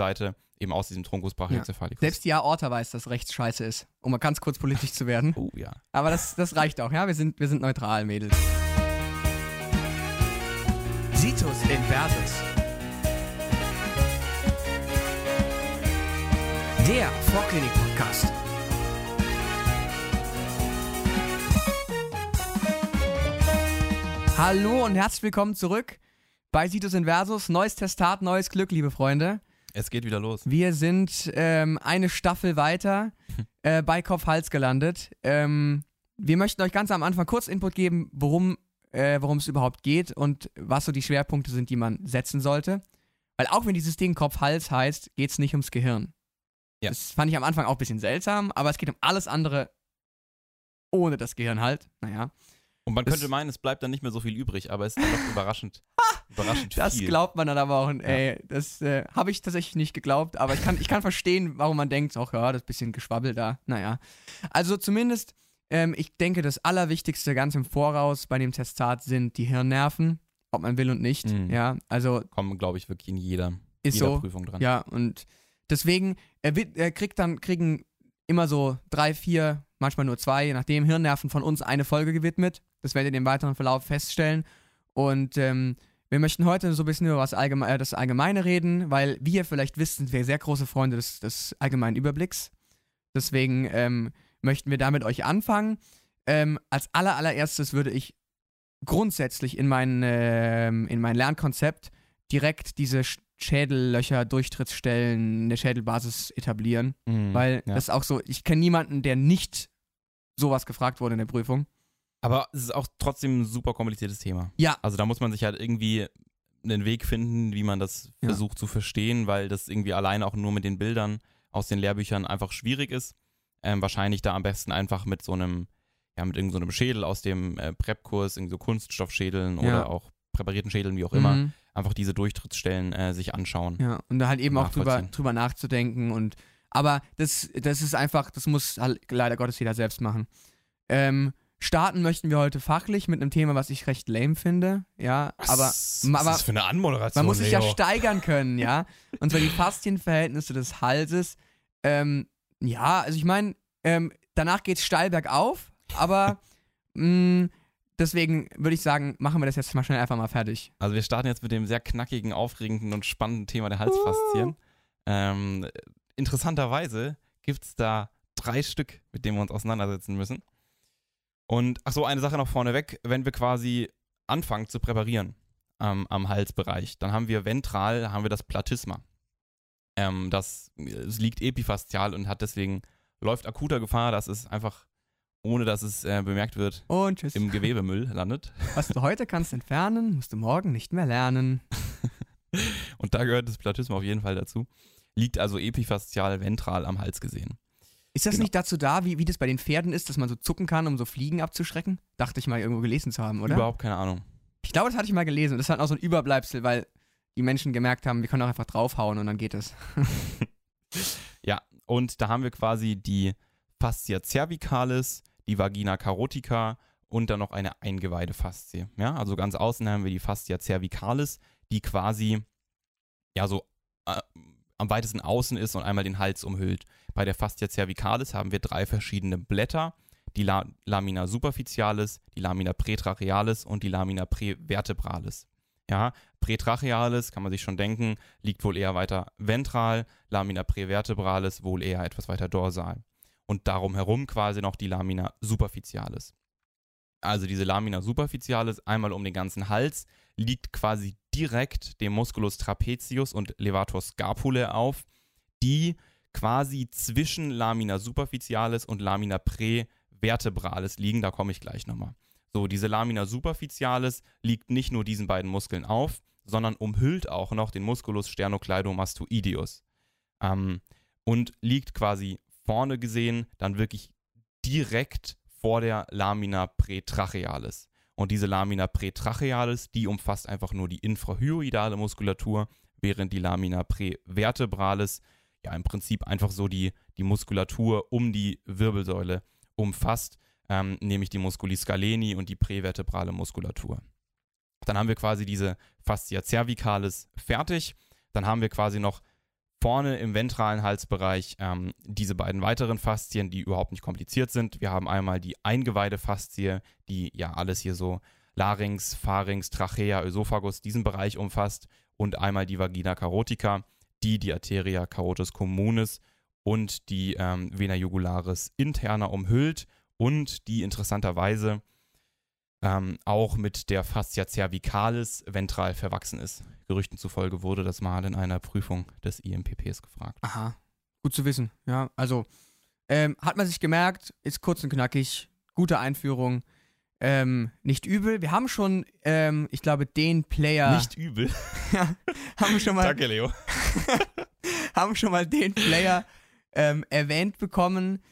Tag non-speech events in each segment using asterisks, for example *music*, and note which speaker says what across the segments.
Speaker 1: Seite eben aus diesem Truncus brachiocephalicus.
Speaker 2: Selbst die Aorta weiß, dass rechts scheiße ist, um mal ganz kurz politisch zu werden.
Speaker 1: Oh ja.
Speaker 2: Aber das, das reicht auch, ja? Wir sind, wir sind neutral, Mädels.
Speaker 3: Situs Inversus. Der Vorklinik-Podcast.
Speaker 2: Hallo und herzlich willkommen zurück bei Situs Inversus. Neues Testat, neues Glück, liebe Freunde.
Speaker 1: Es geht wieder los.
Speaker 2: Wir sind ähm, eine Staffel weiter *laughs* äh, bei Kopf-Hals gelandet. Ähm, wir möchten euch ganz am Anfang kurz Input geben, worum äh, es überhaupt geht und was so die Schwerpunkte sind, die man setzen sollte. Weil auch wenn dieses Ding Kopf-Hals heißt, geht es nicht ums Gehirn.
Speaker 1: Ja.
Speaker 2: Das fand ich am Anfang auch ein bisschen seltsam, aber es geht um alles andere ohne das Gehirn halt. Naja.
Speaker 1: Und man könnte meinen, es bleibt dann nicht mehr so viel übrig, aber es ist dann doch *laughs* überraschend, *laughs* überraschend
Speaker 2: Das
Speaker 1: viel.
Speaker 2: glaubt man dann aber auch. Ey, das äh, habe ich tatsächlich nicht geglaubt, aber ich kann, ich kann verstehen, warum man denkt, ach ja, das bisschen Geschwabbel da. Naja. Also zumindest, ähm, ich denke, das Allerwichtigste ganz im Voraus bei dem Testat sind die Hirnnerven, ob man will und nicht.
Speaker 1: Mhm.
Speaker 2: Ja, also
Speaker 1: Kommen, glaube ich, wirklich in jeder,
Speaker 2: ist
Speaker 1: jeder
Speaker 2: so.
Speaker 1: Prüfung dran.
Speaker 2: Ja, und deswegen, er, wird, er kriegt dann, kriegen immer so drei, vier, manchmal nur zwei, je nachdem, Hirnnerven von uns eine Folge gewidmet. Das werdet ihr im weiteren Verlauf feststellen. Und ähm, wir möchten heute so ein bisschen über was Allgeme äh, das Allgemeine reden, weil, wie ihr vielleicht wisst, sind wir sehr große Freunde des, des allgemeinen Überblicks. Deswegen ähm, möchten wir damit euch anfangen. Ähm, als aller, allererstes würde ich grundsätzlich in mein, ähm, in mein Lernkonzept direkt diese Sch- Schädellöcher, Durchtrittsstellen in der Schädelbasis etablieren.
Speaker 1: Mhm.
Speaker 2: Weil
Speaker 1: ja.
Speaker 2: das ist auch so, ich kenne niemanden, der nicht sowas gefragt wurde in der Prüfung.
Speaker 1: Aber es ist auch trotzdem ein super kompliziertes Thema.
Speaker 2: Ja.
Speaker 1: Also da muss man sich halt irgendwie einen Weg finden, wie man das
Speaker 2: Ja.
Speaker 1: versucht zu verstehen, weil das irgendwie alleine auch nur mit den Bildern aus den Lehrbüchern einfach schwierig ist. Ähm, wahrscheinlich da am besten einfach mit so einem, ja, mit irgendeinem so einem Schädel aus dem äh, Prep-Kurs, irgendwie so Kunststoffschädeln
Speaker 2: Ja.
Speaker 1: oder auch präparierten Schädeln, wie auch immer,
Speaker 2: Mhm.
Speaker 1: einfach diese Durchtrittsstellen äh, sich anschauen.
Speaker 2: Ja, und da halt eben auch drüber, drüber nachzudenken und aber das, das ist einfach, das muss halt leider Gottes jeder selbst machen. Ähm, starten möchten wir heute fachlich mit einem Thema, was ich recht lame finde, ja, aber
Speaker 1: was
Speaker 2: aber-
Speaker 1: ist das für eine Anmoderation?
Speaker 2: man muss sich ja
Speaker 1: Leo?
Speaker 2: steigern können, ja. *laughs* Und zwar die Faszienverhältnisse des Halses. Ähm, ja, also ich meine, ähm, danach geht's steil bergauf, aber *laughs* mh, deswegen würde ich sagen, machen wir das jetzt mal schnell einfach mal fertig.
Speaker 1: Also wir starten jetzt mit dem sehr knackigen, aufregenden und spannenden Thema der Halsfaszien. Ähm, interessanterweise gibt es da drei Stück, mit denen wir uns auseinandersetzen müssen. Und ach so, eine Sache noch vorneweg, wenn wir quasi anfangen zu präparieren ähm, am Halsbereich, dann haben wir ventral, haben wir das Platysma. Ähm, das es liegt epifaszial und hat deswegen, läuft akuter Gefahr, dass es einfach, ohne dass es äh, bemerkt wird, im Gewebemüll landet. *laughs*
Speaker 2: Was du heute kannst entfernen, musst du morgen nicht mehr lernen. *laughs*
Speaker 1: Und da gehört das Platysma auf jeden Fall dazu. Liegt also epifaszial ventral am Hals gesehen.
Speaker 2: Ist das
Speaker 1: Genau.
Speaker 2: nicht dazu da, wie, wie das bei den Pferden ist, dass man so zucken kann, um so Fliegen abzuschrecken? Dachte ich mal irgendwo gelesen zu haben, oder?
Speaker 1: Überhaupt keine Ahnung.
Speaker 2: Ich glaube, das hatte ich mal gelesen. Und das ist halt auch so ein Überbleibsel, weil die Menschen gemerkt haben, wir können auch einfach draufhauen und dann geht es. *laughs*
Speaker 1: Ja, und da haben wir quasi die Fascia cervicalis, die Vagina carotica und dann noch eine Eingeweidefaszie. Ja, also ganz außen haben wir die Fascia cervicalis, die quasi ja so äh, am weitesten außen ist und einmal den Hals umhüllt. Bei der Fascia cervicalis haben wir drei verschiedene Blätter, die La Lamina superficialis, die Lamina prätrachealis und die Lamina prävertebralis. Ja, prätrachealis kann man sich schon denken, liegt wohl eher weiter ventral, Lamina prävertebralis wohl eher etwas weiter dorsal. Und darum herum quasi noch die Lamina superficialis. Also diese Lamina superficialis einmal um den ganzen Hals liegt quasi direkt dem Musculus trapezius und Levator scapulae auf, die quasi zwischen Lamina superficialis und Lamina prävertebralis liegen. Da komme ich gleich nochmal. So, diese Lamina superficialis liegt nicht nur diesen beiden Muskeln auf, sondern umhüllt auch noch den Musculus sternocleidomastoideus. Ähm, und liegt quasi vorne gesehen dann wirklich direkt vor der Lamina prätrachealis. Und diese Lamina prätrachealis, die umfasst einfach nur die infrahyoidale Muskulatur, während die Lamina prävertebralis ja im Prinzip einfach so die, die Muskulatur um die Wirbelsäule umfasst, ähm, nämlich die Musculi scaleni und die prävertebrale Muskulatur. Dann haben wir quasi diese Fascia cervicalis fertig. Dann haben wir quasi noch vorne im ventralen Halsbereich ähm, diese beiden weiteren Faszien, die überhaupt nicht kompliziert sind. Wir haben einmal die Eingeweidefaszie, die ja alles hier so Larynx, Pharynx, Trachea, Ösophagus, diesen Bereich umfasst und einmal die Vagina carotica, die die Arteria carotis communis und die ähm, Vena jugularis interna umhüllt und die interessanterweise ähm, auch mit der Fascia cervicalis ventral verwachsen ist. Gerüchten zufolge wurde das mal in einer Prüfung des IMPPs gefragt.
Speaker 2: Aha, gut zu wissen. Ja, also ähm, hat man sich gemerkt, ist kurz und knackig, gute Einführung. Ähm, nicht übel. Wir haben schon, ähm, ich glaube, den Player.
Speaker 1: Nicht übel. *laughs*
Speaker 2: ja, haben schon mal,
Speaker 1: Danke, Leo. *laughs*
Speaker 2: haben schon mal den Player ähm, erwähnt bekommen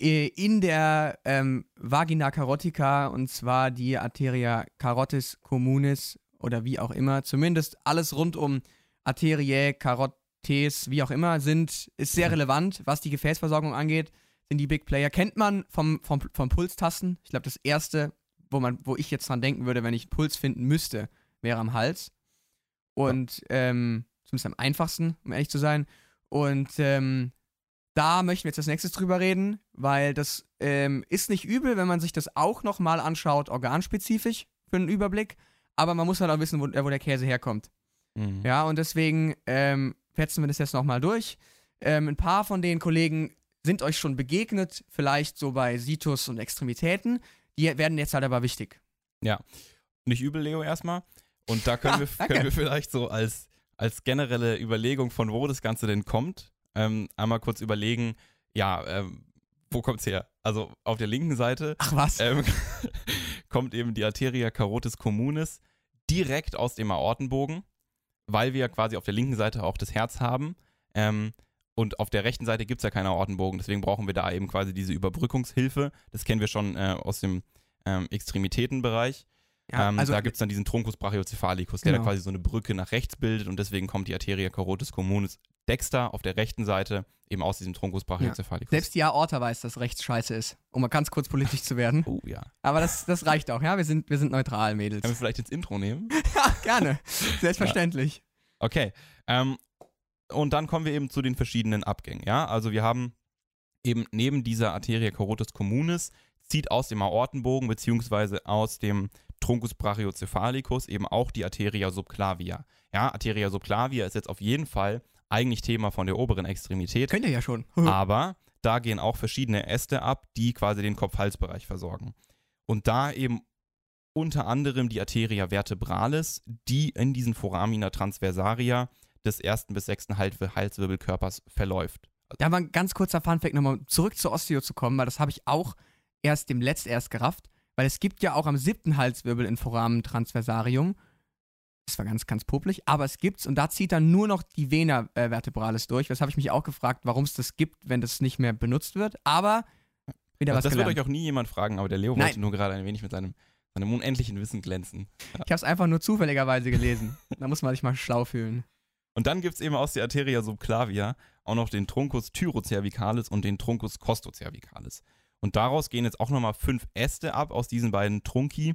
Speaker 2: in der ähm, Vagina carotica und zwar die Arteria carotis communis oder wie auch immer. Zumindest alles rund um Arteriae, Carotes, wie auch immer, sind, ist sehr relevant, was die Gefäßversorgung angeht. Sind die Big Player. Kennt man vom, vom, vom Pulstasten. Ich glaube, das erste, wo, man, wo ich jetzt dran denken würde, wenn ich Puls finden müsste, wäre am Hals. Und ähm, zumindest am einfachsten, um ehrlich zu sein. Und ähm, da möchten wir jetzt als nächstes drüber reden, weil das ähm, ist nicht übel, wenn man sich das auch nochmal anschaut, organspezifisch für einen Überblick. Aber man muss halt auch wissen, wo, wo der Käse herkommt.
Speaker 1: Mhm.
Speaker 2: Ja, und deswegen ähm, fetzen wir das jetzt nochmal durch. Ähm, ein paar von den Kollegen sind euch schon begegnet, vielleicht so bei Situs und Extremitäten. Die werden jetzt halt aber wichtig.
Speaker 1: Nicht übel, Leo, erstmal. Und da *laughs* können,
Speaker 2: Ah,
Speaker 1: wir,
Speaker 2: danke.
Speaker 1: können wir vielleicht so als, als generelle Überlegung, von wo das Ganze denn kommt, ähm, einmal kurz überlegen, ja, ähm, wo kommt's her? Also auf der linken Seite
Speaker 2: Ach was?
Speaker 1: ähm, *laughs* kommt eben die Arteria carotis communis direkt aus dem Aortenbogen, weil wir quasi auf der linken Seite auch das Herz haben. Ähm, und auf der rechten Seite gibt es ja keinen Aortenbogen, deswegen brauchen wir da eben quasi diese Überbrückungshilfe. Das kennen wir schon äh, aus dem ähm, Extremitätenbereich.
Speaker 2: Ja,
Speaker 1: ähm,
Speaker 2: also,
Speaker 1: da gibt es dann diesen Truncus brachiocephalicus, der
Speaker 2: Genau.
Speaker 1: da quasi so eine Brücke nach rechts bildet und deswegen kommt die Arteria carotis communis dexter auf der rechten Seite eben aus diesem Truncus brachiocephalicus.
Speaker 2: selbst die Aorta weiß, dass rechts scheiße ist. Um mal ganz kurz politisch zu werden. *laughs*
Speaker 1: Oh ja.
Speaker 2: Aber das, das reicht auch, ja? Wir sind, wir sind neutral, Mädels.
Speaker 1: Können wir vielleicht ins Intro nehmen? *laughs*
Speaker 2: Gerne. *laughs* Selbstverständlich.
Speaker 1: Okay. Ähm, und dann kommen wir eben zu den verschiedenen Abgängen. Ja, also wir haben eben neben dieser Arteria carotis communis zieht aus dem Aortenbogen beziehungsweise aus dem Truncus brachiocephalicus eben auch die Arteria subclavia. Ja, Arteria subclavia ist jetzt auf jeden Fall eigentlich Thema von der oberen Extremität,
Speaker 2: Könnt ihr ja schon. *laughs*
Speaker 1: aber da gehen auch verschiedene Äste ab, die quasi den Kopf-Hals-Bereich versorgen. Und da eben unter anderem die Arteria vertebralis, die in diesen Foramina transversaria des ersten bis sechsten Hals- Halswirbelkörpers verläuft.
Speaker 2: Da mal ein ganz kurzer Funfact nochmal zurück zur Osteo zu kommen, weil das habe ich auch erst dem Letzt erst gerafft, weil es gibt ja auch am siebten Halswirbel in Foramen Transversarium. Das war ganz, ganz popelig, aber es gibt's und da zieht dann nur noch die Vena äh, vertebralis durch. Das habe ich mich auch gefragt, warum es das gibt, wenn das nicht mehr benutzt wird. Aber wieder
Speaker 1: Also
Speaker 2: was
Speaker 1: das wird
Speaker 2: gelernt.
Speaker 1: euch auch nie jemand fragen, aber der Leo
Speaker 2: Nein.
Speaker 1: wollte nur gerade ein wenig mit seinem, seinem unendlichen Wissen glänzen.
Speaker 2: Ich habe es einfach nur zufälligerweise gelesen. da muss man sich mal schlau fühlen.
Speaker 1: Und dann gibt es eben aus der Arteria subclavia auch noch den Truncus tyrocervicalis und den Truncus costocervicalis. Und daraus gehen jetzt auch nochmal fünf Äste ab aus diesen beiden Trunci,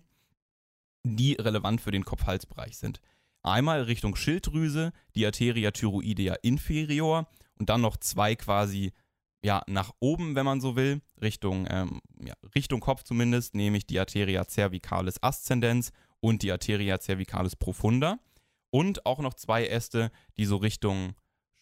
Speaker 1: die relevant für den Kopf-Hals-Bereich sind. Einmal Richtung Schilddrüse, die Arteria thyroidea inferior und dann noch zwei quasi ja, nach oben, wenn man so will, Richtung, ähm, ja, Richtung Kopf zumindest, nämlich die Arteria cervicalis ascendens und die Arteria cervicalis profunda. Und auch noch zwei Äste, die so Richtung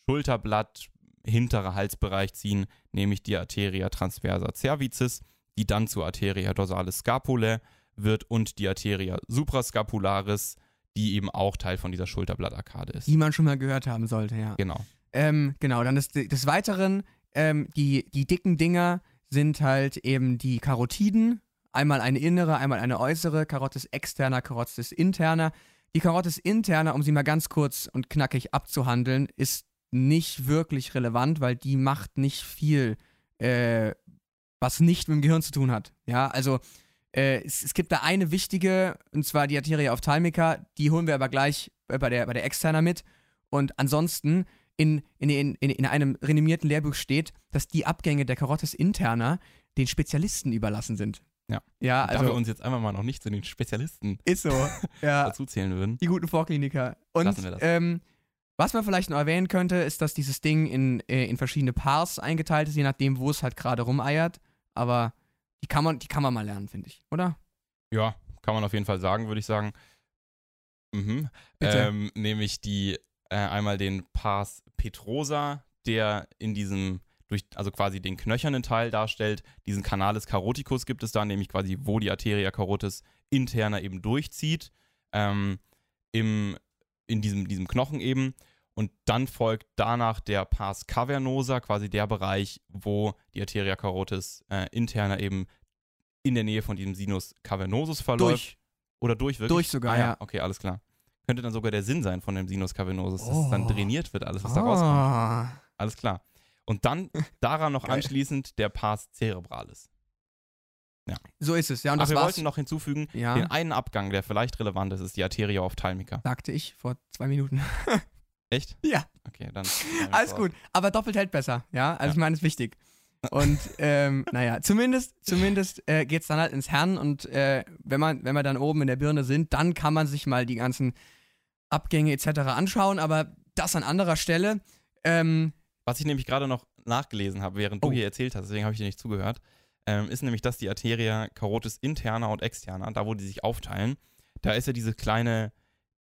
Speaker 1: Schulterblatt, hinterer Halsbereich ziehen, nämlich die Arteria transversa cervicis, die dann zur Arteria dorsalis scapulae wird und die Arteria suprascapularis, die eben auch Teil von dieser Schulterblattarkade ist.
Speaker 2: Die man schon mal gehört haben sollte, ja.
Speaker 1: Genau.
Speaker 2: Ähm, genau, dann des, des Weiteren, ähm, die, die dicken Dinger sind halt eben die Karotiden. Einmal eine innere, einmal eine äußere. Karotis externa, Karotis interna. Die Karotis interna, um sie mal ganz kurz und knackig abzuhandeln, ist nicht wirklich relevant, weil die macht nicht viel, äh, was nicht mit dem Gehirn zu tun hat. Ja, also äh, es, es gibt da eine wichtige, und zwar die Arteria ophthalmica, die holen wir aber gleich äh, bei der, bei der externa mit. Und ansonsten in, in, in, in, in einem renommierten Lehrbuch steht, dass die Abgänge der Karotis interna den Spezialisten überlassen sind.
Speaker 1: Ja.
Speaker 2: Ja,
Speaker 1: da wir
Speaker 2: also
Speaker 1: uns jetzt einfach mal noch nicht zu den Spezialisten
Speaker 2: ist so. ja. *laughs*
Speaker 1: dazu zählen würden.
Speaker 2: Die guten Vorkliniker. Und
Speaker 1: Lassen wir das.
Speaker 2: ähm, Was man vielleicht noch erwähnen könnte, ist, dass dieses Ding in, äh, in verschiedene Pars eingeteilt ist, je nachdem, wo es halt gerade rumeiert. Aber die kann man, die kann man mal lernen, finde ich, oder?
Speaker 1: Ja, kann man auf jeden Fall sagen, würde ich sagen. Mhm. Ähm, nämlich die äh, einmal den Pars Petrosa, der in diesem durch, also quasi den knöchernen Teil darstellt. Diesen Canalis caroticus gibt es da, nämlich quasi, wo die Arteria carotis interna eben durchzieht. Ähm, im, in diesem, diesem Knochen eben. Und dann folgt danach der Pars cavernosa, quasi der Bereich, wo die Arteria carotis äh, interna eben in der Nähe von diesem Sinus cavernosus verläuft.
Speaker 2: Durch.
Speaker 1: Oder durch wirklich?
Speaker 2: Durch sogar,
Speaker 1: ah, ja.
Speaker 2: ja.
Speaker 1: Okay, alles klar. Könnte dann sogar der Sinn sein von dem Sinus cavernosus, dass es dann
Speaker 2: Oh.
Speaker 1: drainiert wird, alles, was da rauskommt.
Speaker 2: Ah.
Speaker 1: Alles klar. Und dann daran noch *laughs* anschließend der Pars cerebralis.
Speaker 2: So ist es, ja. Und
Speaker 1: Ach,
Speaker 2: das
Speaker 1: wir
Speaker 2: war's.
Speaker 1: wollten noch hinzufügen,
Speaker 2: Ja.
Speaker 1: den einen Abgang, der vielleicht relevant ist, ist die Arteria ophthalmica.
Speaker 2: Sagte ich vor zwei Minuten. *laughs*
Speaker 1: Echt?
Speaker 2: Ja.
Speaker 1: Okay, dann. *laughs*
Speaker 2: Alles gut. Aber doppelt hält besser, ja. Also
Speaker 1: Ja.
Speaker 2: ich meine, ist wichtig. Und ähm, naja, zumindest, zumindest äh, geht es dann halt ins Hirn und äh, wenn, man, wenn wir dann oben in der Birne sind, dann kann man sich mal die ganzen Abgänge etc. anschauen, aber das an anderer Stelle. Ähm,
Speaker 1: Was ich nämlich gerade noch nachgelesen habe, während du
Speaker 2: Oh.
Speaker 1: hier erzählt hast, deswegen habe ich dir nicht zugehört, ähm, ist nämlich, dass die Arteria carotis interna und externa, da wo die sich aufteilen, da ist ja diese kleine,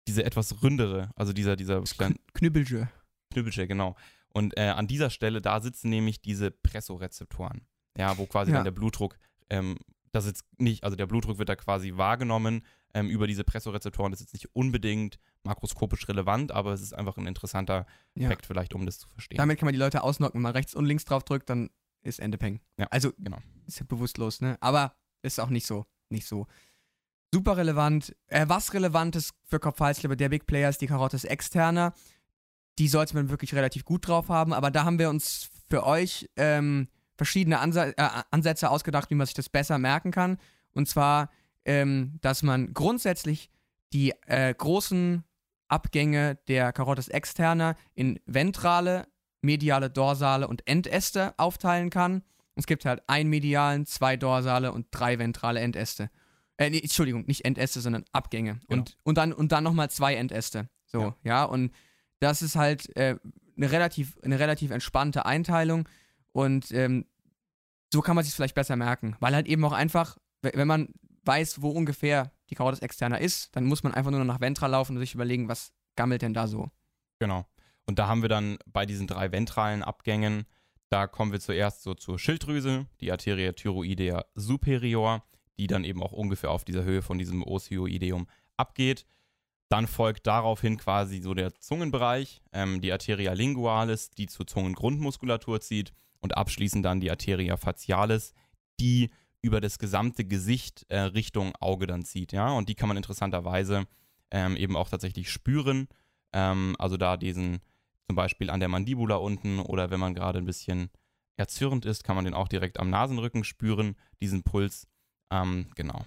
Speaker 1: diese etwas ründere, also dieser, dieser kleine
Speaker 2: Knüppelche.
Speaker 1: Knüppelche, genau. Und äh, an dieser Stelle, da sitzen nämlich diese Pressorezeptoren. Ja, wo quasi
Speaker 2: Ja.
Speaker 1: dann der Blutdruck, ähm, das ist nicht, also der Blutdruck wird da quasi wahrgenommen ähm, über diese Pressorezeptoren. Das ist jetzt nicht unbedingt makroskopisch relevant, aber es ist einfach ein interessanter
Speaker 2: Ja.
Speaker 1: Fakt vielleicht, um das zu verstehen.
Speaker 2: Damit kann man die Leute ausnocken. Wenn man rechts und links drauf drückt, dann ist Ende Peng.
Speaker 1: Ja,
Speaker 2: also
Speaker 1: genau.
Speaker 2: Ist ja bewusstlos, ne? Aber ist auch nicht so, nicht so super relevant. Äh, was relevant ist für Kopf-Hals-Leber, der Big Player ist die Karotis externa. Die sollte man wirklich relativ gut drauf haben, aber da haben wir uns für euch ähm, verschiedene Ansa äh, Ansätze ausgedacht, wie man sich das besser merken kann. Und zwar, ähm, dass man grundsätzlich die äh, großen Abgänge der Karotis externa in ventrale, mediale, dorsale und Endäste aufteilen kann. Es gibt halt einen medialen, zwei dorsale und drei ventrale Endäste. Äh, nee, Entschuldigung, nicht Endäste, sondern Abgänge. Und, und dann, und dann nochmal zwei Endäste. So, ja.
Speaker 1: Ja.
Speaker 2: und das ist halt äh, eine, relativ, eine relativ entspannte Einteilung. Und ähm, so kann man sich vielleicht besser merken. Weil halt eben auch einfach, wenn man weiß, wo ungefähr die Karotis externa ist, dann muss man einfach nur noch nach Ventral laufen und sich überlegen, was gammelt denn da so.
Speaker 1: Genau. Und da haben wir dann bei diesen drei ventralen Abgängen, da kommen wir zuerst so zur Schilddrüse, die Arteria thyroidea superior, die dann eben auch ungefähr auf dieser Höhe von diesem Osioideum abgeht. Dann folgt daraufhin quasi so der Zungenbereich, ähm, die Arteria lingualis, die zur Zungengrundmuskulatur zieht und abschließend dann die Arteria facialis, die über das gesamte Gesicht äh, Richtung Auge dann zieht, ja, und die kann man interessanterweise ähm, eben auch tatsächlich spüren, ähm, also da diesen zum Beispiel an der Mandibula unten oder wenn man gerade ein bisschen erzürnt ist, kann man den auch direkt am Nasenrücken spüren, diesen Puls, ähm, genau.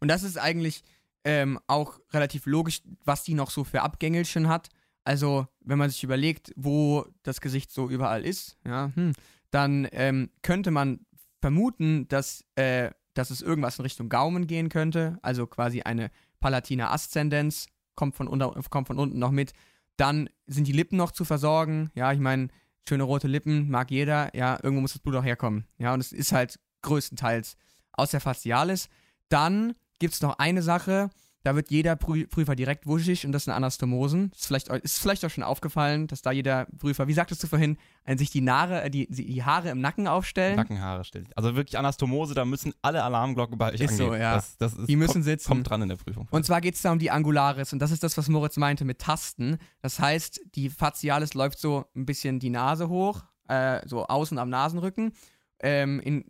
Speaker 2: Und das ist eigentlich ähm, auch relativ logisch, was die noch so für Abgängelchen hat. Also, wenn man sich überlegt, wo das Gesicht so überall ist, ja, hm, dann ähm, könnte man vermuten, dass, äh, dass es irgendwas in Richtung Gaumen gehen könnte. Also quasi eine palatine Aszendenz kommt kommt von unten noch mit. Dann sind die Lippen noch zu versorgen. Ja, ich meine, schöne rote Lippen mag jeder. Ja, irgendwo muss das Blut auch herkommen. Ja, und es ist halt größtenteils aus der Facialis. Dann gibt es noch eine Sache, da wird jeder Prü Prüfer direkt wuschig und das sind Anastomosen. Ist vielleicht, ist vielleicht auch schon aufgefallen, dass da jeder Prüfer, wie sagtest du vorhin, sich die, Nare, äh, die, die Haare im Nacken aufstellen.
Speaker 1: Nackenhaare stellt. Also wirklich Anastomose, da müssen alle Alarmglocken bei euch
Speaker 2: Ist so,
Speaker 1: angehen.
Speaker 2: ja.
Speaker 1: Das, das ist,
Speaker 2: Die müssen
Speaker 1: kommt,
Speaker 2: sitzen.
Speaker 1: Kommt dran in der Prüfung.
Speaker 2: Und zwar geht es da um die Angularis und das ist das, was Moritz meinte mit Tasten. Das heißt, die Facialis läuft so ein bisschen die Nase hoch, äh, so außen am Nasenrücken, ähm, in,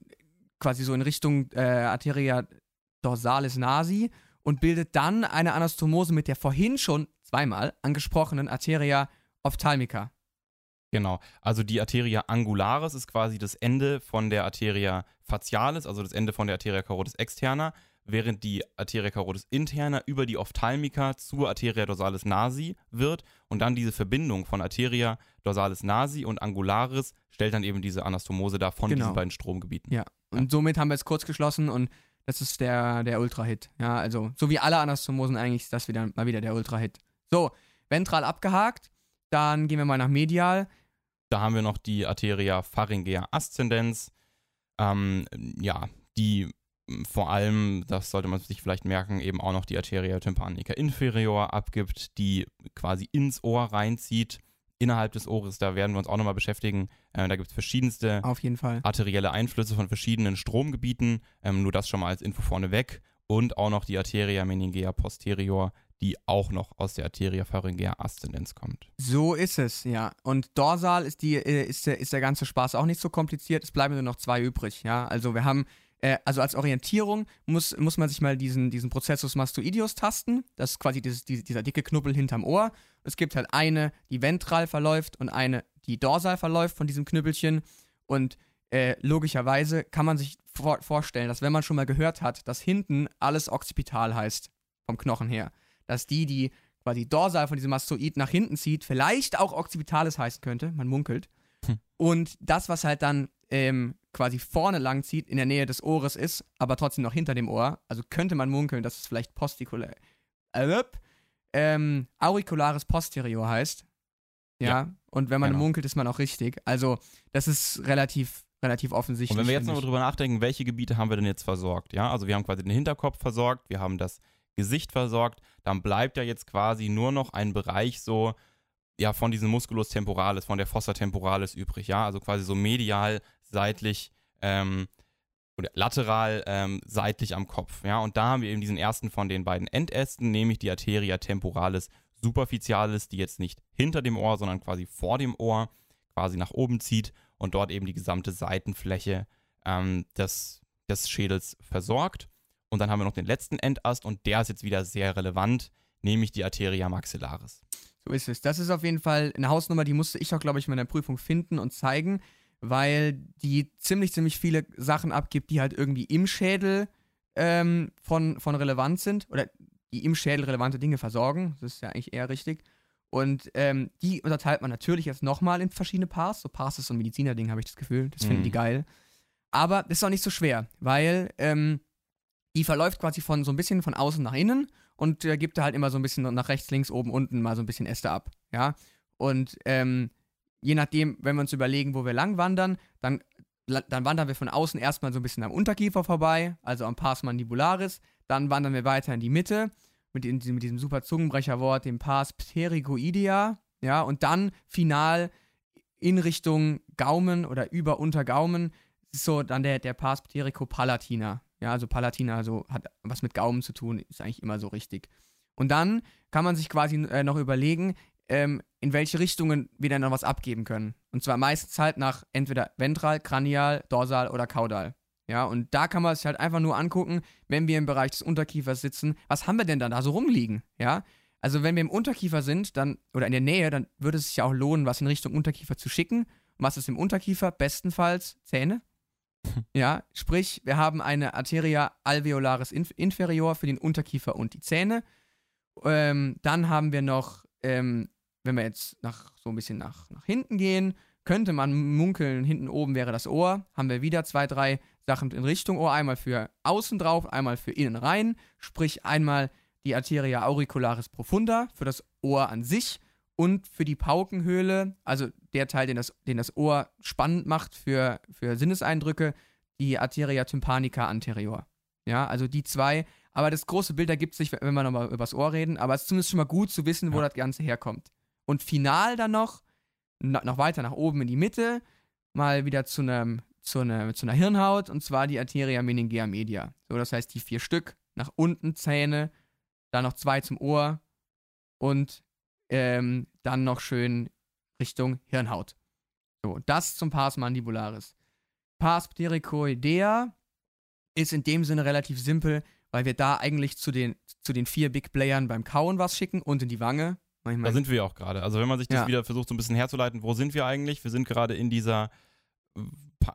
Speaker 2: quasi so in Richtung äh, Arteria dorsalis nasi und bildet dann eine Anastomose mit der vorhin schon zweimal angesprochenen Arteria ophthalmica.
Speaker 1: Genau. Also die Arteria angularis ist quasi das Ende von der Arteria facialis, also das Ende von der Arteria carotis externa, während die Arteria carotis interna über die Ophthalmica zur Arteria dorsalis nasi wird und dann diese Verbindung von Arteria dorsalis nasi und angularis stellt dann eben diese Anastomose dar von
Speaker 2: Genau.
Speaker 1: diesen beiden Stromgebieten.
Speaker 2: Ja. Und somit haben wir es kurz geschlossen und das ist der, der Ultra-Hit. Ja, also, so wie alle Anastomosen eigentlich ist das wieder mal wieder der Ultra-Hit. So, ventral abgehakt. Dann gehen wir mal nach medial.
Speaker 1: Da haben wir noch die Arteria pharyngea ascendens. Ähm, ja, die vor allem, das sollte man sich vielleicht merken, eben auch noch die Arteria tympanica inferior abgibt, die quasi ins Ohr reinzieht, innerhalb des Ohres. Da werden wir uns auch nochmal beschäftigen. Äh, da gibt es verschiedenste
Speaker 2: Auf jeden Fall.
Speaker 1: arterielle Einflüsse von verschiedenen Stromgebieten. Ähm, nur das schon mal als Info vorneweg. Und auch noch die Arteria meningea posterior, die auch noch aus der Arteria pharyngea ascendens kommt.
Speaker 2: So ist es, ja. Und dorsal ist, die, äh, ist, der, ist der ganze Spaß auch nicht so kompliziert. Es bleiben nur noch zwei übrig, ja. Also wir haben, äh, also als Orientierung muss, muss man sich mal diesen, diesen Prozessus mastoideus tasten. Das ist quasi dieses, die, dieser dicke Knubbel hinterm Ohr. Es gibt halt eine, die ventral verläuft und eine, die dorsal verläuft von diesem Knüppelchen. Und äh, logischerweise kann man sich vor vorstellen, dass wenn man schon mal gehört hat, dass hinten alles occipital heißt, vom Knochen her, dass die, die quasi dorsal von diesem Mastoid nach hinten zieht, vielleicht auch occipitalis heißen könnte, man munkelt.
Speaker 1: Hm.
Speaker 2: Und das, was halt dann ähm, quasi vorne lang zieht, in der Nähe des Ohres ist, aber trotzdem noch hinter dem Ohr, also könnte man munkeln, dass es vielleicht postikula äh, ähm, auricularis posterior heißt. Ja,
Speaker 1: Ja,
Speaker 2: und wenn man
Speaker 1: genau.
Speaker 2: munkelt, ist man auch richtig. Also, das ist relativ, relativ offensichtlich.
Speaker 1: Und wenn wir jetzt
Speaker 2: finde
Speaker 1: noch
Speaker 2: ich.
Speaker 1: drüber nachdenken, welche Gebiete haben wir denn jetzt versorgt? Ja, also wir haben quasi den Hinterkopf versorgt, wir haben das Gesicht versorgt, dann bleibt ja jetzt quasi nur noch ein Bereich so, ja, von diesem Musculus temporalis, von der Fossa temporalis übrig, ja, also quasi so medial, seitlich, ähm, oder lateral, ähm, seitlich am Kopf, ja, und da haben wir eben diesen ersten von den beiden Endästen, nämlich die Arteria temporalis superficialis, die jetzt nicht hinter dem Ohr, sondern quasi vor dem Ohr, quasi nach oben zieht und dort eben die gesamte Seitenfläche ähm, des, des Schädels versorgt. Und dann haben wir noch den letzten Endast und der ist jetzt wieder sehr relevant, nämlich die Arteria maxillaris.
Speaker 2: So ist es. Das ist auf jeden Fall eine Hausnummer, die musste ich auch, glaube ich, in meiner Prüfung finden und zeigen, weil die ziemlich, ziemlich viele Sachen abgibt, die halt irgendwie im Schädel ähm, von, von Relevanz sind oder die im Schädel relevante Dinge versorgen. Das ist ja eigentlich eher richtig. Und ähm, die unterteilt man natürlich jetzt nochmal in verschiedene Parts. So Parts ist so ein Mediziner-Ding, habe ich das Gefühl. Das finden
Speaker 1: Mhm.
Speaker 2: die geil. Aber das ist auch nicht so schwer, weil ähm, die verläuft quasi von so ein bisschen von außen nach innen und äh, gibt da halt immer so ein bisschen nach rechts, links, oben, unten mal so ein bisschen Äste ab. Ja. Und ähm, je nachdem, wenn wir uns überlegen, wo wir lang wandern, dann, dann wandern wir von außen erstmal so ein bisschen am Unterkiefer vorbei, also am Pars mandibularis. Dann wandern wir weiter in die Mitte mit, in, diesem- mit diesem super Zungenbrecherwort, dem Pars pterygoidea. Ja, und dann final in Richtung Gaumen oder über Untergaumen ist so dann der, der Pars palatina. Ja, also Palatina, also hat was mit Gaumen zu tun, ist eigentlich immer so richtig. Und dann kann man sich quasi äh, noch überlegen, ähm, in welche Richtungen wir dann noch was abgeben können. Und zwar meistens halt nach entweder ventral, kranial, dorsal oder kaudal. Ja, und da kann man sich halt einfach nur angucken, wenn wir im Bereich des Unterkiefers sitzen, was haben wir denn dann da so rumliegen? Ja, also wenn wir im Unterkiefer sind, dann, oder in der Nähe, dann würde es sich ja auch lohnen, was in Richtung Unterkiefer zu schicken. Und was ist im Unterkiefer? Bestenfalls Zähne. *laughs* Ja, sprich, wir haben eine Arteria alveolaris inf inferior für den Unterkiefer und die Zähne. Ähm, dann haben wir noch, ähm, wenn wir jetzt nach, so ein bisschen nach, nach hinten gehen, könnte man munkeln, hinten oben wäre das Ohr. Haben wir wieder zwei, drei Sachen in Richtung Ohr. Einmal für außen drauf, einmal für innen rein. Sprich, einmal die Arteria auricularis profunda für das Ohr an sich und für die Paukenhöhle, also der Teil, den das, den das Ohr spannend macht für, für Sinneseindrücke, die Arteria tympanica anterior. Ja, also die zwei. Aber das große Bild ergibt sich, wenn wir nochmal übers Ohr reden. Aber es ist zumindest schon mal gut zu wissen, wo
Speaker 1: Ja.
Speaker 2: das Ganze herkommt. Und final dann noch, noch weiter nach oben in die Mitte, mal wieder zu, einem, zu, einer, zu einer Hirnhaut, und zwar die Arteria meningea media. So, das heißt, die vier Stück, nach unten Zähne, dann noch zwei zum Ohr und ähm, dann noch schön Richtung Hirnhaut. So, das zum Pars mandibularis. Pars pterygoidea ist in dem Sinne relativ simpel, weil wir da eigentlich zu den, zu den vier Big Playern beim Kauen was schicken und in die Wange.
Speaker 1: Da sind wir ja auch gerade. Also wenn man sich das
Speaker 2: Ja.
Speaker 1: wieder versucht, so ein bisschen herzuleiten, wo sind wir eigentlich? Wir sind gerade in dieser,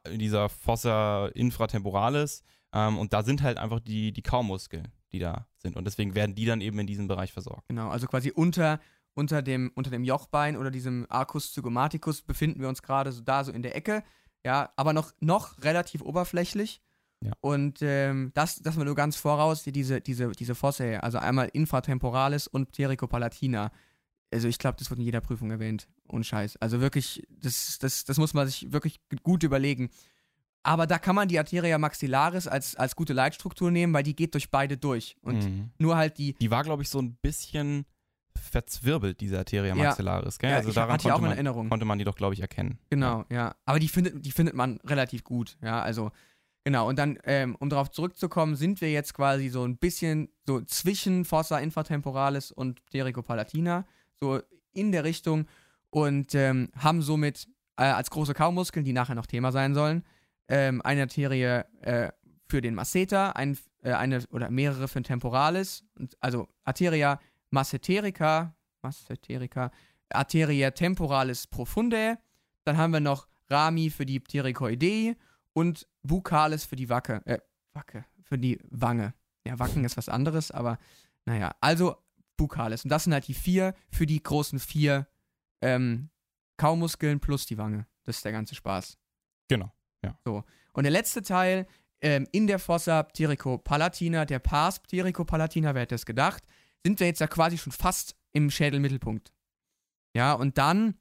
Speaker 1: in dieser Fossa infratemporalis ähm, und da sind halt einfach die, die Kaumuskeln, die da sind. Und deswegen werden die dann eben in diesem Bereich versorgt.
Speaker 2: Genau, also quasi unter, unter, dem, unter dem Jochbein oder diesem Arcus zygomaticus befinden wir uns gerade so da so in der Ecke. Ja, aber noch, noch relativ oberflächlich.
Speaker 1: Ja.
Speaker 2: Und ähm, das, das war nur ganz voraus, die- diese, diese, diese Fosse, also einmal infratemporalis und ptericopalatina. Also ich glaube, das wird in jeder Prüfung erwähnt. Ohne Scheiß. Also wirklich, das, das, das muss man sich wirklich gut überlegen. Aber da kann man die Arteria maxillaris als, als gute Leitstruktur nehmen, weil die geht durch beide durch. Und
Speaker 1: Mhm.
Speaker 2: nur halt die.
Speaker 1: Die war, glaube ich, so ein bisschen verzwirbelt, diese Arteria
Speaker 2: Ja.
Speaker 1: maxillaris, gell?
Speaker 2: Ja,
Speaker 1: also
Speaker 2: ich
Speaker 1: daran
Speaker 2: hatte die auch
Speaker 1: konnte
Speaker 2: in
Speaker 1: man,
Speaker 2: Erinnerung.
Speaker 1: konnte man die doch, glaube ich, erkennen.
Speaker 2: Genau, ja. Aber die findet, die findet man relativ gut, ja. Also, genau. Und dann, ähm, um darauf zurückzukommen, sind wir jetzt quasi so ein bisschen so zwischen Fossa infratemporalis und Ptericopalatina, so in der Richtung und ähm, haben somit äh, als große Kaumuskeln, die nachher noch Thema sein sollen, ähm, eine Arterie äh, für den Masseter, ein, äh, eine oder mehrere für den Temporalis, und, also Arteria masseterica, masseterica, Arteria temporalis profundae, dann haben wir noch Rami für die Pterygoidei und Buccalis für die Wacke, äh, Wacke, für die Wange. Ja, Wacken ist was anderes, aber naja, also Buccalis. Und das sind halt die vier für die großen vier ähm, Kaumuskeln plus die Wange. Das ist der ganze Spaß.
Speaker 1: Genau.
Speaker 2: Und der letzte Teil ähm, in der Fossa Ptericopalatina, der Pars Ptericopalatina, wer hätte es gedacht, sind wir jetzt ja quasi schon fast im Schädelmittelpunkt. Ja, und dann,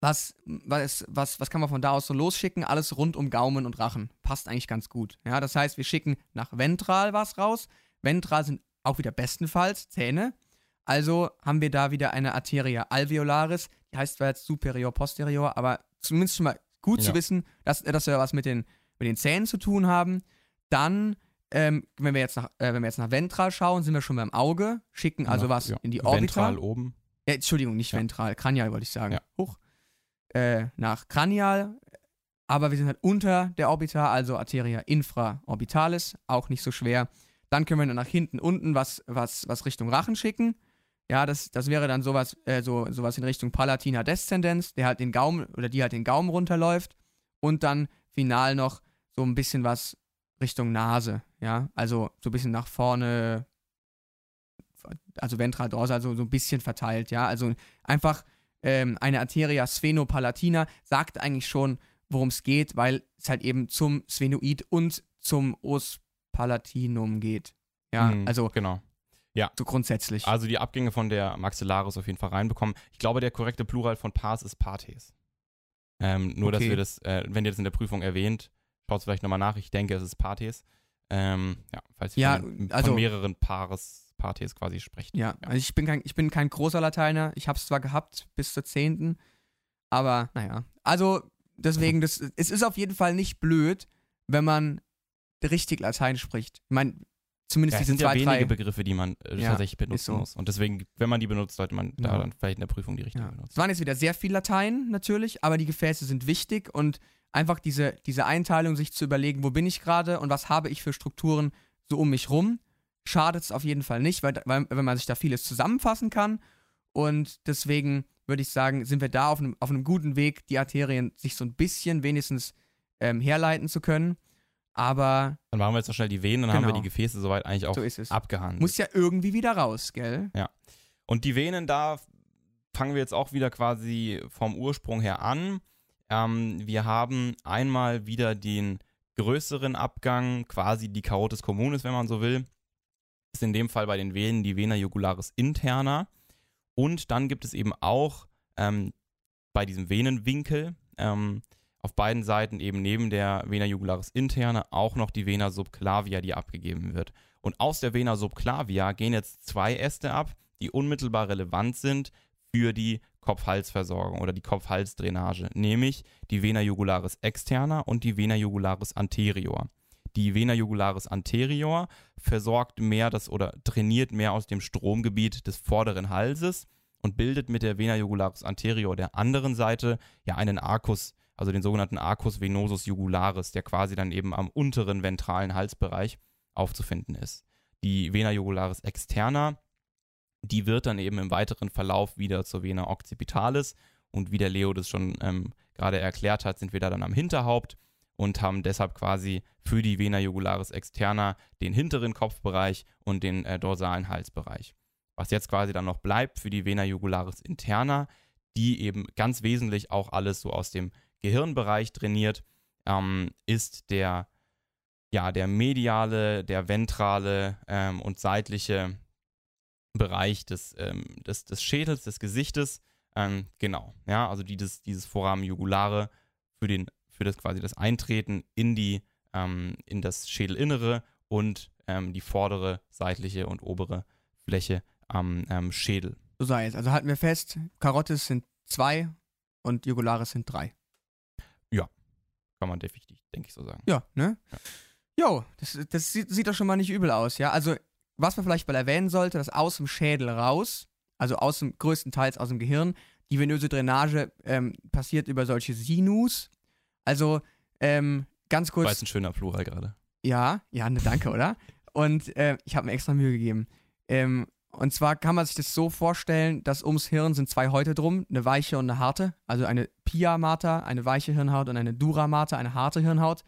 Speaker 2: was, was, was, was kann man von da aus so losschicken? Alles rund um Gaumen und Rachen. Passt eigentlich ganz gut. Ja, das heißt, wir schicken nach ventral was raus. Ventral sind auch wieder bestenfalls Zähne. Also haben wir da wieder eine Arteria alveolaris. Die heißt zwar jetzt superior posterior, aber zumindest schon mal gut zu
Speaker 1: Ja.
Speaker 2: wissen, dass, dass wir was mit den, mit den Zähnen zu tun haben. Dann, ähm, wenn, wir jetzt nach, äh, wenn wir jetzt nach ventral schauen, sind wir schon beim Auge, schicken also
Speaker 1: Nach-
Speaker 2: was
Speaker 1: ja.
Speaker 2: in die Orbita.
Speaker 1: Ventral oben.
Speaker 2: Ja, Entschuldigung, nicht
Speaker 1: Ja.
Speaker 2: ventral, kranial wollte ich sagen.
Speaker 1: Ja.
Speaker 2: Hoch. Äh, nach kranial, aber wir sind halt unter der Orbita, also Arteria infraorbitalis, auch nicht so schwer. Dann können wir nach hinten unten was, was, was Richtung Rachen schicken. Ja, das, das wäre dann sowas, äh, so, sowas in Richtung Palatina Descendens, der halt den Gaumen oder die halt den Gaumen runterläuft. Und dann final noch so ein bisschen was Richtung Nase. Ja, also so ein bisschen nach vorne, also ventral dorsal, also so ein bisschen verteilt. Ja, also einfach ähm, eine Arteria sphenopallatina sagt eigentlich schon, worum es geht, weil es halt eben zum Sphenoid und zum Os palatinum geht. Ja,
Speaker 1: Mhm,
Speaker 2: also
Speaker 1: Genau.
Speaker 2: So grundsätzlich.
Speaker 1: Also die Abgänge von der Maxillaris auf jeden Fall reinbekommen. Ich glaube, der korrekte Plural von Pars ist Partes. Ähm, nur, dass
Speaker 2: Okay.
Speaker 1: wir das, äh, wenn ihr das in der Prüfung erwähnt, schaut es vielleicht nochmal nach. Ich denke, es ist Partes. Ähm, ja, falls ihr
Speaker 2: Ja,
Speaker 1: von,
Speaker 2: also-
Speaker 1: von mehreren Paares, Partes quasi sprecht.
Speaker 2: Ja, also ich bin kein, ich bin kein großer Lateiner. Ich habe es zwar gehabt bis zur 10., aber naja. Also deswegen, *laughs* das, es ist auf jeden Fall nicht blöd, wenn man richtig Latein spricht. Ich meine, zumindest
Speaker 1: Ja, es
Speaker 2: diese
Speaker 1: sind ja
Speaker 2: zwei,
Speaker 1: wenige
Speaker 2: drei.
Speaker 1: Begriffe, die man äh,
Speaker 2: Ja,
Speaker 1: tatsächlich benutzen
Speaker 2: so.
Speaker 1: muss. Und deswegen, wenn man die benutzt, sollte man da
Speaker 2: Ja.
Speaker 1: dann vielleicht in der Prüfung die richtige
Speaker 2: Ja.
Speaker 1: benutzen.
Speaker 2: Es waren jetzt wieder sehr viel Latein natürlich, aber die Gefäße sind wichtig und einfach diese, diese Einteilung, sich zu überlegen, wo bin ich gerade und was habe ich für Strukturen so um mich rum, schadet es auf jeden Fall nicht, weil, weil wenn man sich da vieles zusammenfassen kann und deswegen würde ich sagen, sind wir da auf einem, auf einem guten Weg, die Arterien sich so ein bisschen wenigstens ähm, herleiten zu können, aber
Speaker 1: Dann machen wir jetzt noch schnell die Venen, dann haben wir
Speaker 2: Genau.
Speaker 1: die Gefäße soweit eigentlich auch
Speaker 2: so ist es.
Speaker 1: abgehandelt.
Speaker 2: Muss ja irgendwie wieder raus, gell?
Speaker 1: Und die Venen, da fangen wir jetzt auch wieder quasi vom Ursprung her an. Ähm, wir haben einmal wieder den größeren Abgang, quasi die Carotis communis, wenn man so will. Ist in dem Fall bei den Venen die Vena jugularis interna. Und dann gibt es eben auch ähm, bei diesem Venenwinkel ähm, auf beiden Seiten eben neben der Vena jugularis interna auch noch die Vena subclavia, die abgegeben wird. Und aus der Vena subclavia gehen jetzt zwei Äste ab, die unmittelbar relevant sind für die Kopf-Hals-Versorgung oder die Kopf-Hals-Drainage, nämlich die Vena jugularis externa und die Vena jugularis anterior. Die Vena jugularis anterior versorgt mehr das oder trainiert mehr aus dem Stromgebiet des vorderen Halses und bildet mit der Vena jugularis anterior der anderen Seite ja einen Arcus, also den sogenannten Arcus venosus jugularis, der quasi dann eben am unteren ventralen Halsbereich aufzufinden ist. Die Vena jugularis externa, die wird dann eben im weiteren Verlauf wieder zur Vena occipitalis und wie der Leo das schon ähm, gerade erklärt hat, sind wir da dann am Hinterhaupt und haben deshalb quasi für die Vena jugularis externa den hinteren Kopfbereich und den äh, dorsalen Halsbereich. Was jetzt quasi dann noch bleibt für die Vena jugularis interna, die eben ganz wesentlich auch alles so aus dem Gehirnbereich trainiert, ähm, ist der, ja, der mediale, der ventrale ähm, und seitliche Bereich des, ähm, des, des Schädels, des Gesichtes. Ähm, genau, ja, also dieses, dieses Foramen jugulare für, den, für das quasi das Eintreten in, die, ähm, in das Schädelinnere und die vordere, seitliche und obere Fläche am ähm, Schädel.
Speaker 2: So sei es. Also halten wir fest, Karottes sind zwei und Jugularis sind drei.
Speaker 1: Kann man definitiv, denke ich, so sagen.
Speaker 2: Ja, ne?
Speaker 1: Ja.
Speaker 2: Jo, das, das sieht, sieht doch schon mal nicht übel aus, ja. Also, was man vielleicht mal erwähnen sollte, dass aus dem Schädel raus, also aus dem größtenteils aus dem Gehirn, die venöse Drainage ähm, passiert über solche Sinus. Also, ähm, ganz kurz.
Speaker 1: Jetzt ein schöner Plural gerade.
Speaker 2: Ja, ja, ne, danke, oder? Und äh, ich habe mir extra Mühe gegeben. Ähm, und zwar kann man sich das so vorstellen, dass ums Hirn sind zwei Häute drum, eine weiche und eine harte. Also eine Pia Mater, eine weiche Hirnhaut und eine Dura Mater, eine harte Hirnhaut.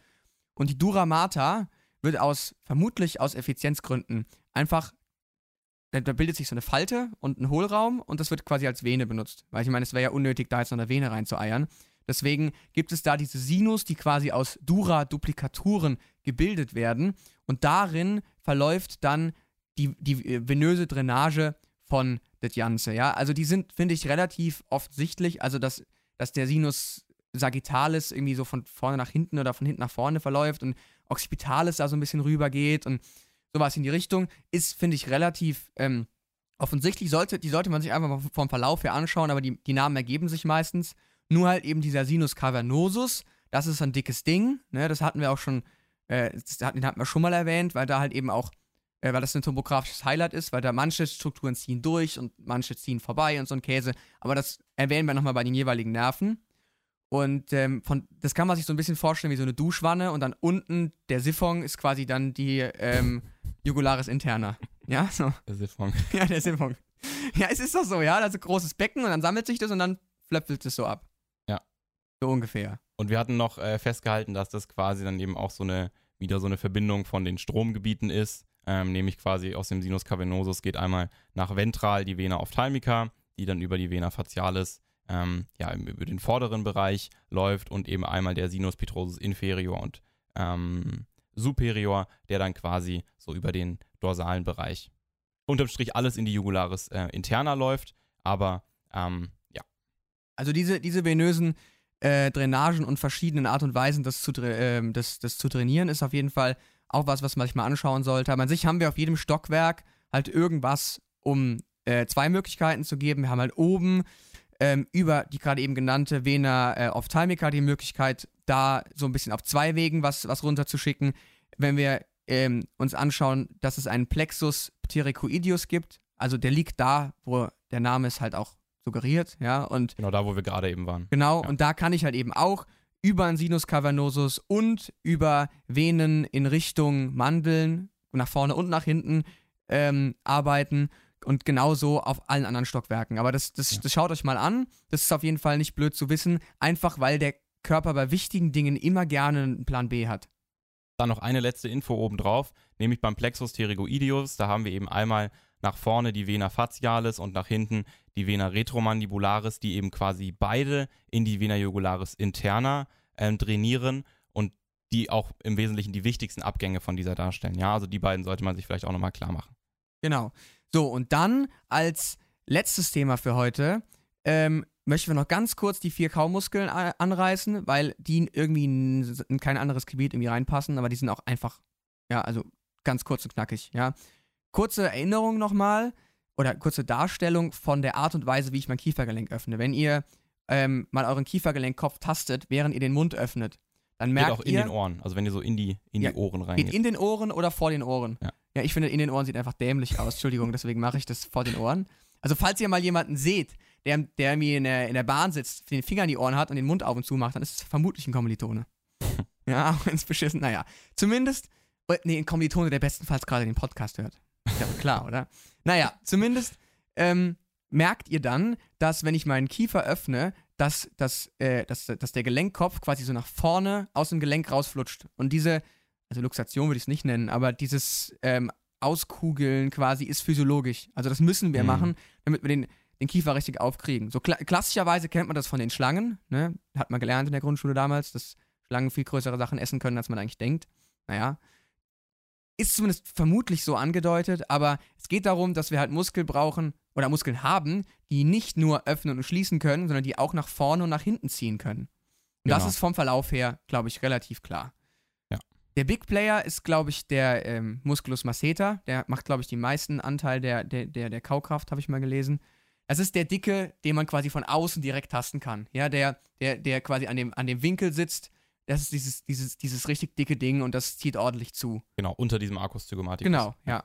Speaker 2: Und die Dura Mater wird aus, vermutlich aus Effizienzgründen, einfach, da, bildet sich so eine Falte und ein Hohlraum und das wird quasi als Vene benutzt. Weil ich meine, es wäre ja unnötig, da jetzt noch eine Vene reinzueiern. Deswegen gibt es da diese Sinus, die quasi aus Dura-Duplikaturen gebildet werden. Und darin verläuft dann die, die äh, venöse Drainage von das Ganze. Ja? Also die sind, finde ich, relativ offensichtlich. Also dass, dass der Sinus sagittalis irgendwie so von vorne nach hinten oder von hinten nach vorne verläuft und occipitalis da so ein bisschen rüber geht und sowas in die Richtung, ist, finde ich, relativ ähm, offensichtlich. Sollte, die sollte man sich einfach mal vom Verlauf her anschauen, aber die, die Namen ergeben sich meistens. Nur halt eben dieser Sinus cavernosus, das ist ein dickes Ding, ne? das hatten wir auch schon, äh, das hatten, wir schon mal erwähnt, weil da halt eben auch, weil das ein topografisches Highlight ist, weil da manche Strukturen ziehen durch und manche ziehen vorbei und so ein Käse, aber das erwähnen wir nochmal bei den jeweiligen Nerven. Und ähm, von, das kann man sich so ein bisschen vorstellen wie so eine Duschwanne und dann unten der Siphon ist quasi dann die ähm, Jugularis interna. Ja, so.
Speaker 1: Der Siphon. *laughs*
Speaker 2: Ja, der Siphon. Ja, es ist doch so, ja. Also großes Becken und dann sammelt sich das und dann flöpfelt es so ab.
Speaker 1: Ja.
Speaker 2: So ungefähr.
Speaker 1: Und wir hatten noch äh, festgehalten, dass das quasi dann eben auch so eine, wieder so eine Verbindung von den Stromgebieten ist. Ähm, nämlich quasi aus dem Sinus cavernosus geht einmal nach ventral die Vena ophthalmica, die dann über die Vena facialis ähm, ja, über den vorderen Bereich läuft und eben einmal der Sinus petrosus inferior und ähm, superior, der dann quasi so über den dorsalen Bereich unterm Strich alles in die Jugularis äh, interna läuft, aber ähm, ja,
Speaker 2: Also diese, diese venösen äh, Drainagen und verschiedenen Art und Weisen, das zu, ähm, das, das zu trainieren, ist auf jeden Fall auch was, was man sich mal anschauen sollte. Aber an sich haben wir auf jedem Stockwerk halt irgendwas, um äh, zwei Möglichkeiten zu geben. Wir haben halt oben ähm, über die gerade eben genannte Vena äh, ophthalmica die Möglichkeit, da so ein bisschen auf zwei Wegen was, was runterzuschicken. Wenn wir ähm, uns anschauen, dass es einen Plexus pterygoideus gibt, also der liegt da, wo der Name es halt auch suggeriert, ja, und
Speaker 1: genau da, wo wir gerade eben waren.
Speaker 2: Genau,
Speaker 1: Ja.
Speaker 2: und da kann ich halt eben auch über einen Sinus cavernosus und über Venen in Richtung Mandeln, nach vorne und nach hinten, ähm, arbeiten und genauso auf allen anderen Stockwerken. Aber das, das, das schaut euch mal an. Das ist auf jeden Fall nicht blöd zu wissen, einfach weil der Körper bei wichtigen Dingen immer gerne einen Plan B hat.
Speaker 1: Dann noch eine letzte Info obendrauf, nämlich beim Plexus pterygoideus, da haben wir eben einmal nach vorne die Vena facialis und nach hinten die Vena retromandibularis, die eben quasi beide in die Vena jugularis interna ähm, drainieren und die auch im Wesentlichen die wichtigsten Abgänge von dieser darstellen. Ja, also die beiden sollte man sich vielleicht auch nochmal klar machen.
Speaker 2: Genau. So, und dann als letztes Thema für heute ähm, möchten wir noch ganz kurz die vier Kaumuskeln anreißen, weil die irgendwie in kein anderes Gebiet irgendwie reinpassen, aber die sind auch einfach, ja, also ganz kurz und knackig, ja. Kurze Erinnerung nochmal oder kurze Darstellung von der Art und Weise, wie ich mein Kiefergelenk öffne. Wenn ihr ähm, mal euren Kiefergelenkkopf tastet, während ihr den Mund öffnet, dann
Speaker 1: Geht
Speaker 2: merkt
Speaker 1: auch in
Speaker 2: ihr,
Speaker 1: den Ohren, also wenn ihr so in die, in
Speaker 2: Ja,
Speaker 1: die Ohren
Speaker 2: Geht
Speaker 1: reingeht.
Speaker 2: in den Ohren oder vor den Ohren?
Speaker 1: Ja.
Speaker 2: Ja, ich finde, in den Ohren sieht einfach dämlich aus. Entschuldigung, deswegen mache ich das vor den Ohren. Also, falls ihr mal jemanden seht, der, der mir in der, in der Bahn sitzt, den Finger in die Ohren hat und den Mund auf und zu macht, dann ist es vermutlich ein Kommilitone. *laughs* ja, auch wenn es beschissen, naja. Zumindest, äh, nee, ein Kommilitone, der bestenfalls gerade den Podcast hört. Ja wohl klar, oder? Naja, zumindest ähm, merkt ihr dann, dass, wenn ich meinen Kiefer öffne, dass, dass, äh, dass, dass der Gelenkkopf quasi so nach vorne aus dem Gelenk rausflutscht. Und diese, also Luxation würde ich es nicht nennen, aber dieses ähm, Auskugeln quasi ist physiologisch. Also das müssen wir
Speaker 1: Mhm.
Speaker 2: machen, damit wir den, den Kiefer richtig aufkriegen. So kla klassischerweise kennt man das von den Schlangen, ne? Hat man gelernt in der Grundschule damals, dass Schlangen viel größere Sachen essen können, als man eigentlich denkt. Naja. Ist zumindest vermutlich so angedeutet, aber es geht darum, dass wir halt Muskeln brauchen oder Muskeln haben, die nicht nur öffnen und schließen können, sondern die auch nach vorne und nach hinten ziehen können. Und das
Speaker 1: Genau.
Speaker 2: ist vom Verlauf her, glaube ich, relativ klar.
Speaker 1: Ja.
Speaker 2: Der Big Player ist, glaube ich, der ähm, Musculus masseter. Der macht, glaube ich, die meisten Anteil der, der, der, der Kaukraft, habe ich mal gelesen. Das ist der Dicke, den man quasi von außen direkt tasten kann. Ja, der, der, der quasi an dem, an dem Winkel sitzt. Das ist dieses, dieses, dieses richtig dicke Ding und das zieht ordentlich zu.
Speaker 1: Genau, unter diesem Arcus zygomaticus.
Speaker 2: Genau, ja.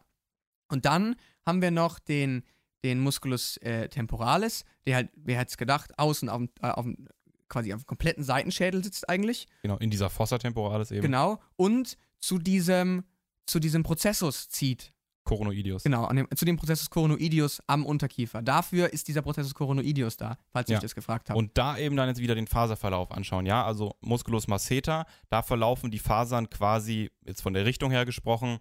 Speaker 2: Und dann haben wir noch den, den Musculus äh, temporalis, der halt, wer hätte es gedacht, außen auf, dem- äh, auf dem, quasi auf dem kompletten Seitenschädel sitzt eigentlich.
Speaker 1: Genau, in dieser Fossa temporalis eben.
Speaker 2: Genau. Und zu diesem, zu diesem Prozessus zieht.
Speaker 1: Coronoideus.
Speaker 2: Genau, dem, zu dem Prozessus coronoideus am Unterkiefer. Dafür ist dieser Prozessus coronoideus da, falls ihr
Speaker 1: Ja.
Speaker 2: euch das gefragt habt.
Speaker 1: Und da eben dann jetzt wieder den Faserverlauf anschauen, ja, also Musculus masseter, da verlaufen die Fasern quasi, jetzt von der Richtung her gesprochen,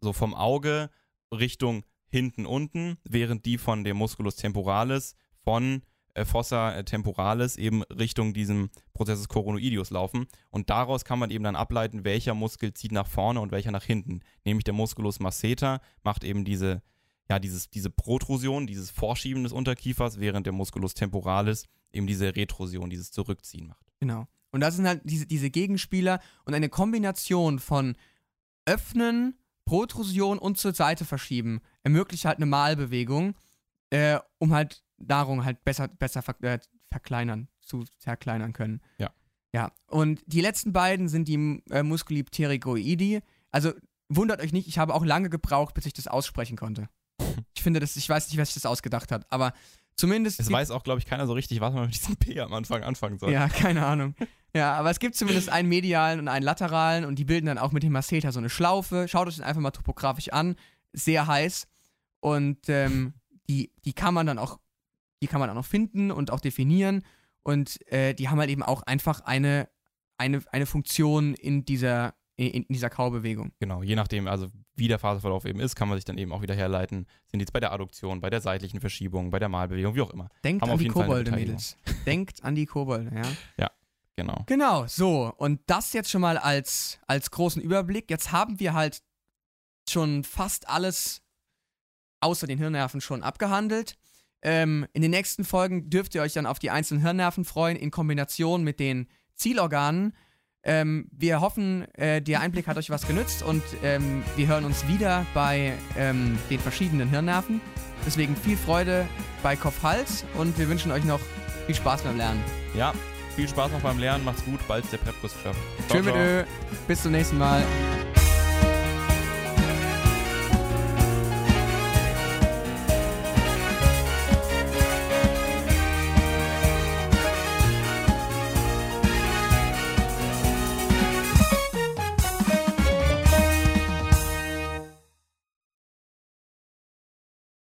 Speaker 1: so vom Auge Richtung hinten unten, während die von dem Musculus temporalis von äh, Fossa äh, temporalis eben Richtung diesem Prozessus coronoideus laufen. Und daraus kann man eben dann ableiten, welcher Muskel zieht nach vorne und welcher nach hinten. Nämlich der Musculus masseter macht eben diese, ja, dieses, diese Protrusion, dieses Vorschieben des Unterkiefers, während der Musculus temporalis eben diese Retrusion, dieses Zurückziehen macht.
Speaker 2: Genau. Und das sind halt diese, diese Gegenspieler und eine Kombination von Öffnen, Protrusion und zur Seite verschieben ermöglicht halt eine Malbewegung, äh, um halt Nahrung halt besser, besser ver äh, verkleinern, zu zerkleinern können.
Speaker 1: Ja.
Speaker 2: Ja. Und die letzten beiden sind die äh, Musculi pterygoidi. Also wundert euch nicht, ich habe auch lange gebraucht, bis ich das aussprechen konnte. *laughs* Ich finde das, ich weiß nicht, wer sich das ausgedacht hat, aber zumindest.
Speaker 1: Es weiß auch, glaube ich, keiner so richtig, was man mit diesem *laughs* P am Anfang anfangen soll.
Speaker 2: ja, keine Ahnung. *laughs* Ja, aber es gibt zumindest einen medialen und einen lateralen und die bilden dann auch mit dem Masseter so eine Schlaufe. Schaut euch den einfach mal topografisch an. Sehr heiß. Und ähm, die, die kann man dann auch, die kann man auch noch finden und auch definieren. Und äh, die haben halt eben auch einfach eine, eine, eine Funktion in dieser, in, in dieser Kaubewegung.
Speaker 1: Genau, je nachdem, also wie der Faserverlauf eben ist, kann man sich dann eben auch wieder herleiten. Sind die jetzt bei der Adduktion, bei der seitlichen Verschiebung, bei der Malbewegung, wie auch immer.
Speaker 2: Denkt
Speaker 1: Haben
Speaker 2: an die Kobolde. Mädels. Denkt an die Kobolde, ja.
Speaker 1: Genau.
Speaker 2: Genau, so. Und das jetzt schon mal als, als großen Überblick. Jetzt haben wir halt schon fast alles außer den Hirnnerven schon abgehandelt. Ähm, in den nächsten Folgen dürft ihr euch dann auf die einzelnen Hirnnerven freuen, in Kombination mit den Zielorganen. Ähm, wir hoffen, äh, der Einblick hat euch was genützt und ähm, wir hören uns wieder bei ähm, den verschiedenen Hirnnerven. Deswegen viel Freude bei Kopf-Hals und wir wünschen euch noch viel Spaß beim Lernen.
Speaker 1: Ja, viel Spaß noch beim Lernen, macht's gut, bald ist der Prepkurs geschafft.
Speaker 2: Tschö Ö. Bis zum nächsten Mal.